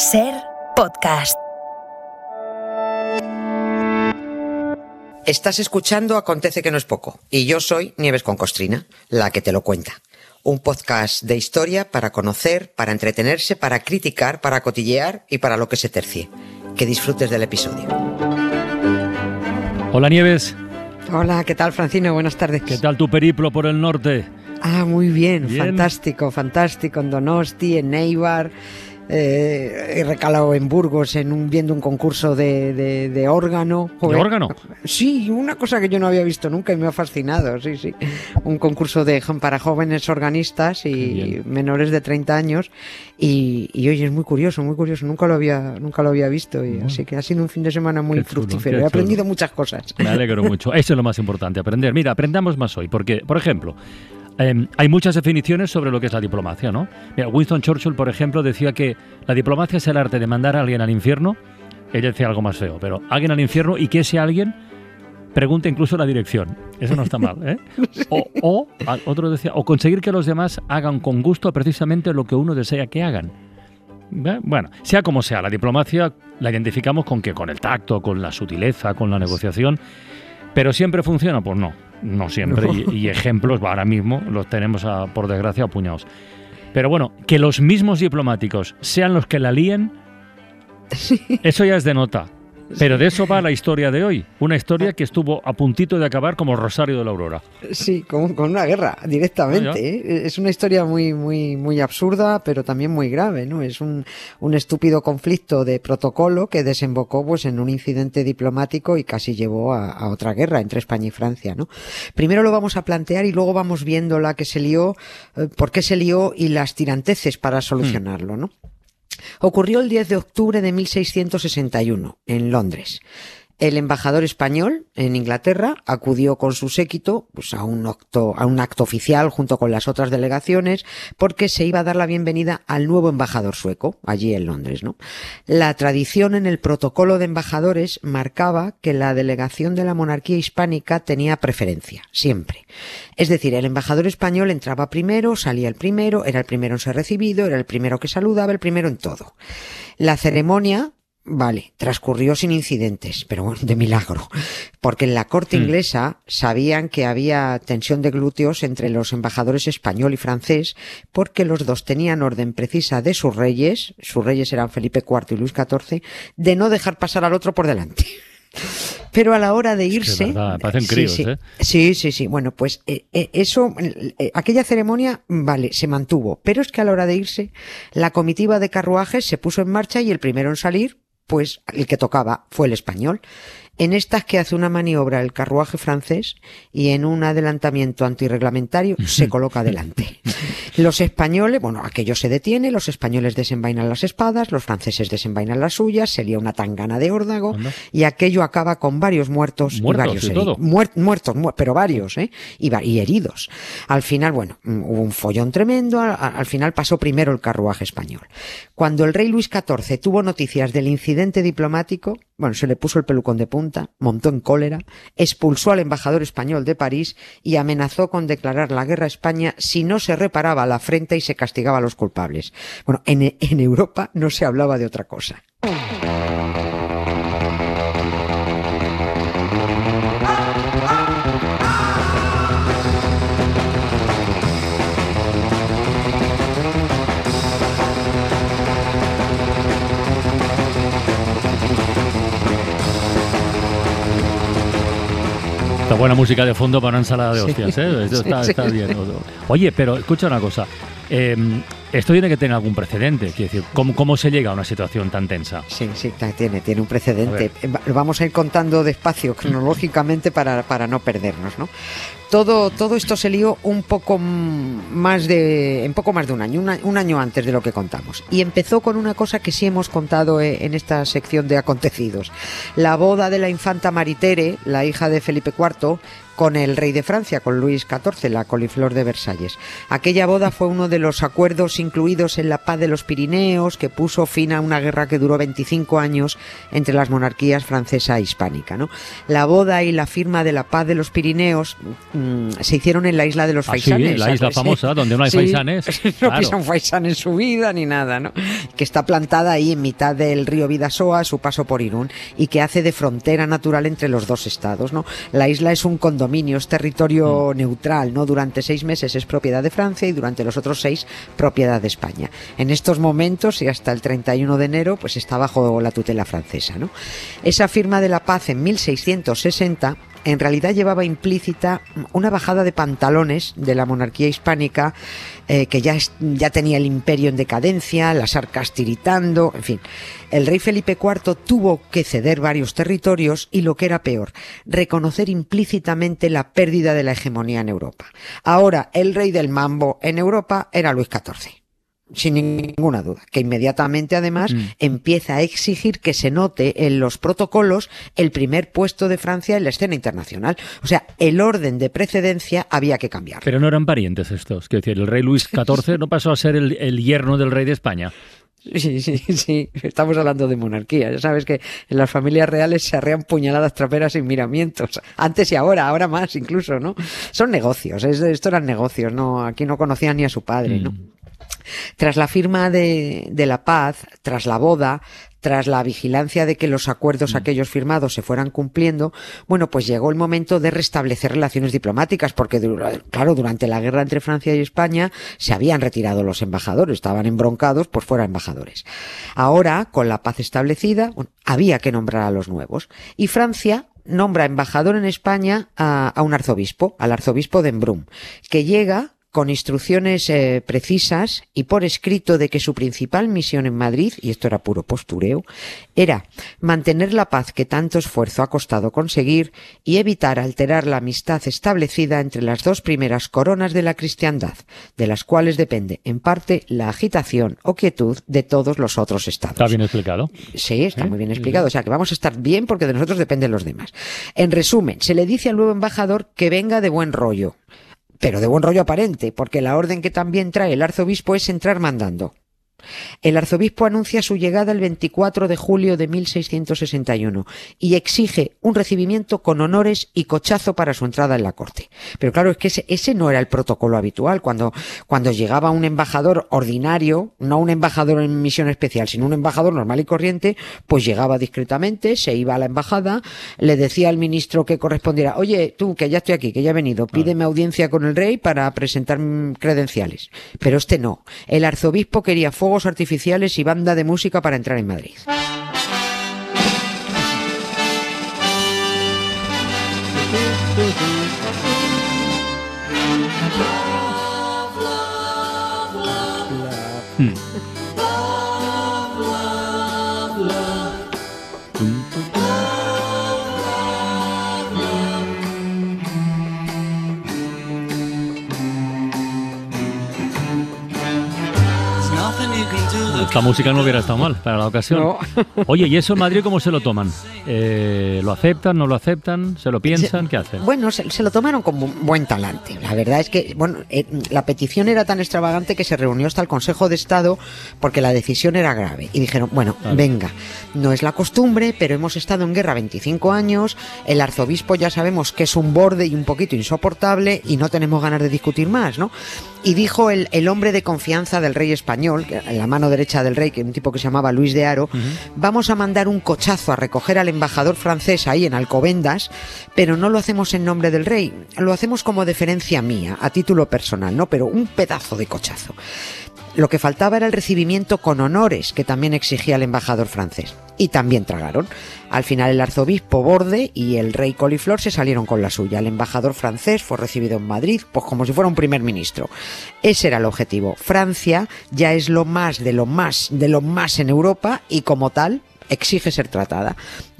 Ser podcast. Estás escuchando Acontece que no es poco y yo soy Nieves con Costrina, la que te lo cuenta. Un podcast de historia para conocer, para entretenerse, para criticar, para cotillear y para lo que se tercie. Que disfrutes del episodio. Hola Nieves, Hola, ¿qué tal Francino? Buenas tardes. ¿qué tal tu periplo por el norte? Ah, muy bien, Bien. fantástico, fantástico. En Donosti, en Neibar. Eh, he recalado en Burgos en un, viendo un concurso de, de- de órgano. ¿De órgano? Sí, una cosa que yo no había visto nunca y me ha fascinado, sí, sí. Un concurso de para jóvenes organistas y menores de 30 años y, y oye, es muy curioso, muy curioso, nunca lo había, nunca lo había visto y así que ha sido un fin de semana muy chulo, fructífero. He aprendido muchas cosas. Me alegro mucho. Eso es lo más importante, aprender. Mira, aprendamos más hoy, porque, por ejemplo, eh, hay muchas definiciones sobre lo que es la diplomacia, ¿no? Mira, Winston Churchill, por ejemplo, decía que la diplomacia es el arte de mandar a alguien al infierno. Él decía algo más feo, pero alguien al infierno y que ese alguien pregunte incluso la dirección. Eso no está mal, ¿eh? O, o, otro decía, o conseguir que los demás hagan con gusto precisamente lo que uno desea que hagan. Bueno, sea como sea, la diplomacia la identificamos con que con el tacto, con la sutileza, con la negociación, pero siempre funciona, pues no, no siempre. Y, y ejemplos ahora mismo los tenemos a- por desgracia apuñados. Pero bueno, que los mismos diplomáticos sean los que la líen, eso ya es de nota. Pero de eso va la historia de hoy. Una historia que estuvo a puntito de acabar como Rosario de la Aurora. Sí, con, con una guerra directamente. ¿eh? Es una historia muy, muy, muy absurda, pero también muy grave, ¿no? Es un, un estúpido conflicto de protocolo que desembocó, pues, en un incidente diplomático y casi llevó a, a otra guerra entre España y Francia, ¿no? Primero lo vamos a plantear y luego vamos viendo la que se lió, eh, por qué se lió y las tiranteces para solucionarlo, ¿no? Ocurrió el 10 de octubre de 1661 en Londres. El embajador español en Inglaterra acudió con su séquito pues, a, un acto, a un acto oficial junto con las otras delegaciones porque se iba a dar la bienvenida al nuevo embajador sueco allí en Londres. ¿no? La tradición en el protocolo de embajadores marcaba que la delegación de la monarquía hispánica tenía preferencia, siempre. Es decir, el embajador español entraba primero, salía el primero, era el primero en ser recibido, era el primero que saludaba, el primero en todo. La ceremonia Vale, transcurrió sin incidentes, pero bueno, de milagro, porque en la corte Hmm. inglesa sabían que había tensión de glúteos entre los embajadores español y francés, porque los dos tenían orden precisa de sus reyes, sus reyes eran Felipe IV y Luis XIV, de no dejar pasar al otro por delante. Pero a la hora de que es irse, verdad, parecen sí, críos, sí, ¿eh? Sí, sí, sí. Bueno, pues eh, eh, eso, eh, aquella ceremonia, vale, se mantuvo. Pero es que a la hora de irse, la comitiva de carruajes se puso en marcha y el primero en salir, pues el que tocaba fue el español. En estas que hace una maniobra el carruaje francés y en un adelantamiento antirreglamentario se coloca adelante. Los españoles, bueno, aquello se detiene, los españoles desenvainan las espadas, los franceses desenvainan las suyas, sería una tangana de órdago Anda. y aquello acaba con varios muertos, Muertos y varios y heridos. Muer- muertos, mu- pero varios, ¿eh? Y, va- y heridos. Al final, bueno, mm, hubo un follón tremendo, al final pasó primero el carruaje español. Cuando el rey Luis XIV tuvo noticias del incidente diplomático, bueno, se le puso el pelucón de punta, montó en cólera, expulsó al embajador español de París y amenazó con declarar la guerra a España si no se reparaba la afrenta y se castigaba a los culpables. Bueno, en, en Europa no se hablaba de otra cosa. Buena música de fondo para una ensalada de Sí. hostias, ¿eh? Esto está bien. Oye, pero escucha una cosa. eh, esto tiene que tener algún precedente. Quiero decir, ¿cómo, ¿cómo se llega a una situación tan tensa? Sí, sí, tiene, tiene un precedente. Eh, Lo vamos a ir contando despacio, cronológicamente, para, para no perdernos, ¿no? Todo, todo esto se lió un poco más de, en poco más de un año, un año antes de lo que contamos. Y empezó con una cosa que sí hemos contado eh, en esta sección de acontecidos. La boda de la infanta Maritere, la hija de Felipe IV, con el rey de Francia, con Luis XIV, la coliflor de Versalles. Aquella boda fue uno de los acuerdos incluidos en la paz de los Pirineos que puso fin a una guerra que duró 25 años entre las monarquías francesa e hispánica. ¿no? La boda y la firma de la paz de los Pirineos mmm, se hicieron en la isla de los ah, Faisanes. Sí, la isla famosa, donde no hay sí, faisanes. No pisa un faisán en su vida ni nada, ¿no? Que está plantada ahí en mitad del río Vidasoa, a su paso por Irún, y que hace de frontera natural entre los dos estados, ¿no? La isla es un condominio, es territorio mm. neutral, ¿no? Durante seis meses es propiedad de Francia y durante los otros seis propiedad de España. En estos momentos y hasta el 31 de enero, pues está bajo la tutela francesa, ¿no? Esa firma de la paz en 1660 en realidad llevaba implícita una bajada de pantalones de la monarquía hispánica eh, que ya, ya tenía el imperio en decadencia, las arcas tiritando, en fin. El rey Felipe IV tuvo que ceder varios territorios y lo que era peor, reconocer implícitamente la pérdida de la hegemonía en Europa. Ahora, el rey del mambo en Europa era Luis XIV sin ninguna duda, que inmediatamente además mm. empieza a exigir que se note en los protocolos el primer puesto de Francia en la escena internacional. O sea, el orden de precedencia había que cambiar. Pero no eran parientes estos, que decir, el rey Luis XIV no pasó a ser el, el yerno del rey de España. Sí, sí, sí, estamos hablando de monarquía. Ya sabes que en las familias reales se arrean puñaladas traperas sin miramientos. Antes y ahora, ahora más incluso, ¿no? Son negocios, es, esto eran negocios, ¿no? Aquí no conocían ni a su padre, ¿no? Mm. Tras la firma de, de, la paz, tras la boda, tras la vigilancia de que los acuerdos aquellos firmados se fueran cumpliendo, bueno, pues llegó el momento de restablecer relaciones diplomáticas, porque, claro, durante la guerra entre Francia y España se habían retirado los embajadores, estaban embroncados, pues fuera embajadores. Ahora, con la paz establecida, había que nombrar a los nuevos. Y Francia nombra embajador en España a, a un arzobispo, al arzobispo de Embrun, que llega con instrucciones eh, precisas y por escrito de que su principal misión en Madrid, y esto era puro postureo, era mantener la paz que tanto esfuerzo ha costado conseguir y evitar alterar la amistad establecida entre las dos primeras coronas de la cristiandad, de las cuales depende, en parte, la agitación o quietud de todos los otros estados. ¿Está bien explicado? Sí, está ¿Eh? muy bien explicado. O sea, que vamos a estar bien porque de nosotros dependen los demás. En resumen, se le dice al nuevo embajador que venga de buen rollo pero de buen rollo aparente, porque la orden que también trae el arzobispo es entrar mandando. El arzobispo anuncia su llegada el 24 de julio de 1661 y exige un recibimiento con honores y cochazo para su entrada en la corte. Pero claro, es que ese, ese, no era el protocolo habitual. Cuando, cuando llegaba un embajador ordinario, no un embajador en misión especial, sino un embajador normal y corriente, pues llegaba discretamente, se iba a la embajada, le decía al ministro que correspondiera, oye, tú, que ya estoy aquí, que ya he venido, pídeme audiencia con el rey para presentar credenciales. Pero este no. El arzobispo quería fuegos artificiales y banda de música para entrar en Madrid. Hmm. Esta música no hubiera estado mal para la ocasión. No. Oye, ¿y eso en Madrid cómo se lo toman? Eh, ¿Lo aceptan, no lo aceptan? ¿Se lo piensan? ¿Qué hacen? Bueno, se, se, lo tomaron con buen talante. La verdad es que, bueno, eh, la petición era tan extravagante que se reunió hasta el Consejo de Estado porque la decisión era grave. Y dijeron, bueno, Claro. venga, no es la costumbre, pero hemos estado en guerra 25 años, el arzobispo ya sabemos que es un borde y un poquito insoportable y no tenemos ganas de discutir más, ¿no? Y dijo el, el hombre de confianza del rey español, la mano derecha del rey, que un tipo que se llamaba Luis de Haro, vamos a mandar un cochazo a recoger al embajador francés ahí en Alcobendas, pero no lo hacemos en nombre del rey, lo hacemos como deferencia mía, a título personal, ¿no? Pero un pedazo de cochazo. Lo que faltaba era el recibimiento con honores que también exigía el embajador francés. Y también tragaron. Al final el arzobispo Borde y el rey Coliflor se salieron con la suya. El embajador francés fue recibido en Madrid, pues como si fuera un primer ministro. Ese era el objetivo. Francia ya es lo más de lo más de lo más en Europa y como tal exige ser tratada.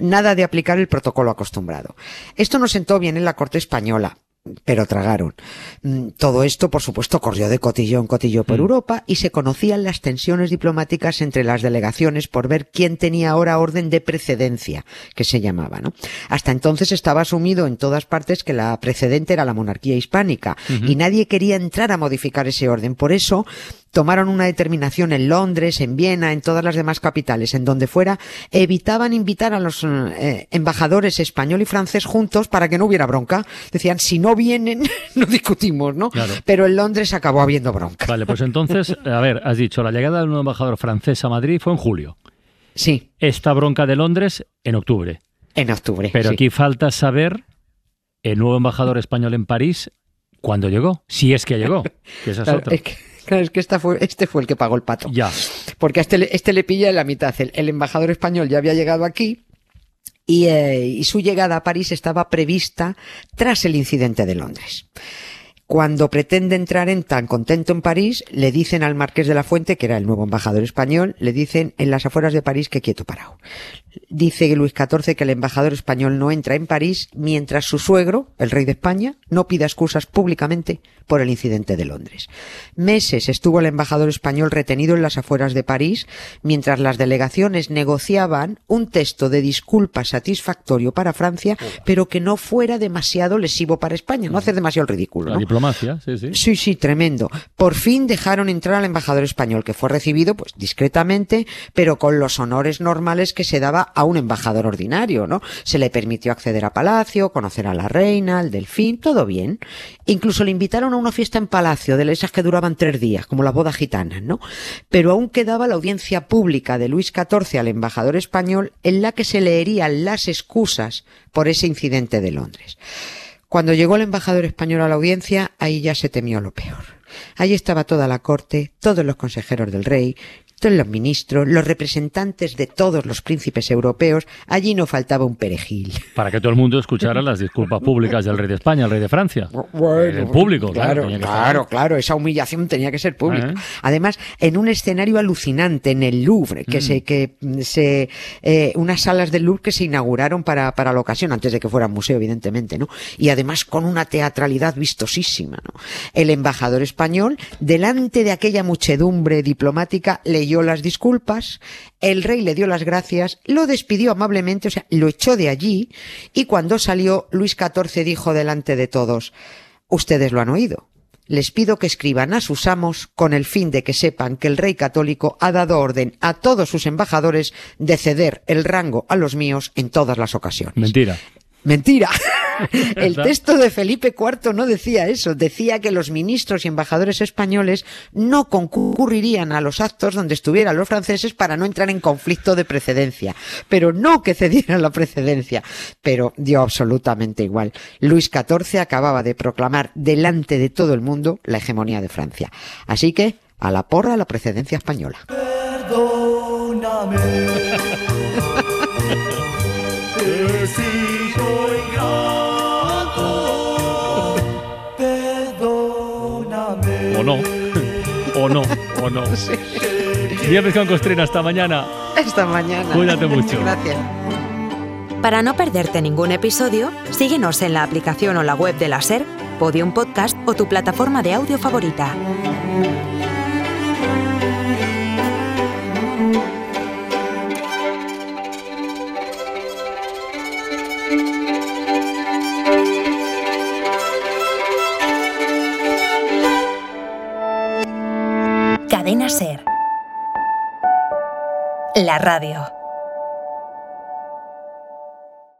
Nada de aplicar el protocolo acostumbrado. Esto no sentó bien en la corte española. Pero tragaron. Mm, todo esto, por supuesto, corrió de cotillón en cotillón por Mm. Europa y se conocían las tensiones diplomáticas entre las delegaciones por ver quién tenía ahora orden de precedencia, que se llamaba, ¿no? Hasta entonces estaba asumido en todas partes que la precedente era la monarquía hispánica y nadie quería entrar a modificar ese orden. Por eso, tomaron una determinación en Londres, en Viena, en todas las demás capitales, en donde fuera, evitaban invitar a los eh, embajadores español y francés juntos para que no hubiera bronca. Decían, si no vienen, no discutimos, ¿no? Claro. Pero en Londres acabó habiendo bronca. Vale, pues entonces, a ver, has dicho, la llegada del nuevo embajador francés a Madrid fue en julio. Sí, Esta bronca de Londres en octubre. en octubre. Pero sí. aquí falta saber el nuevo embajador español en París cuándo llegó, si es que llegó, que esa es Claro, otra. es que, claro, es que esta fue, este fue el que pagó el pato. Ya, Porque a este, le- este le pilla en la mitad. El, el embajador español ya había llegado aquí y, eh, y su llegada a París estaba prevista tras el incidente de Londres. Cuando pretende entrar en tan contento en París, le dicen al marqués de la Fuente, que era el nuevo embajador español, le dicen en las afueras de París que quieto parado. Dice Luis XIV que el embajador español no entra en París mientras su suegro, el rey de España, no pida excusas públicamente por el incidente de Londres. Meses estuvo el embajador español retenido en las afueras de París mientras las delegaciones negociaban un texto de disculpa satisfactorio para Francia, pero que no fuera demasiado lesivo para España, no hacer demasiado el ridículo. ¿no? Diplomacia, sí, sí. Sí, sí, tremendo. Por fin dejaron entrar al embajador español, que fue recibido, pues, discretamente, pero con los honores normales que se daba a un embajador ordinario, ¿no? Se le permitió acceder a palacio, conocer a la reina, al delfín, todo bien. Incluso le invitaron a una fiesta en palacio, de esas que duraban tres días, como las bodas gitanas, ¿no? Pero aún quedaba la audiencia pública de Luis XIV al embajador español, en la que se leerían las excusas por ese incidente de Londres. Cuando llegó el embajador español a la audiencia, ahí ya se temió lo peor. Allí estaba toda la corte, todos los consejeros del rey, los ministros, los representantes de todos los príncipes europeos. Allí no faltaba un perejil. Para que todo el mundo escuchara las disculpas públicas del rey de España, el rey de Francia. el público, claro. claro, claro, esa humillación tenía que ser pública. Además, en un escenario alucinante en el Louvre, que Mm. se, que se, eh, unas salas del Louvre que se inauguraron para, para la ocasión, antes de que fuera museo, evidentemente, ¿no? Y además con una teatralidad vistosísima, ¿no? El embajador español, delante de aquella muchedumbre diplomática, leyó las disculpas, el rey le dio las gracias, lo despidió amablemente, o sea, lo echó de allí, y cuando salió, Luis XIV dijo delante de todos, ustedes lo han oído. Les pido que escriban a sus amos con el fin de que sepan que el rey católico ha dado orden a todos sus embajadores de ceder el rango a los míos en todas las ocasiones. Mentira. Mentira. El texto de Felipe IV no decía eso. Decía que los ministros y embajadores españoles no concurrirían a los actos donde estuvieran los franceses para no entrar en conflicto de precedencia. Pero no que cedieran la precedencia. Pero dio absolutamente igual. Luis XIV acababa de proclamar delante de todo el mundo la hegemonía de Francia. Así que, a la porra la precedencia española. Perdóname. O no. O no. O no. Viernes con Costrina, hasta mañana. Esta mañana. Cuídate mucho. Gracias. Para no perderte ningún episodio, síguenos en la aplicación o la web de la SER, Podium Podcast o tu plataforma de audio favorita. La radio.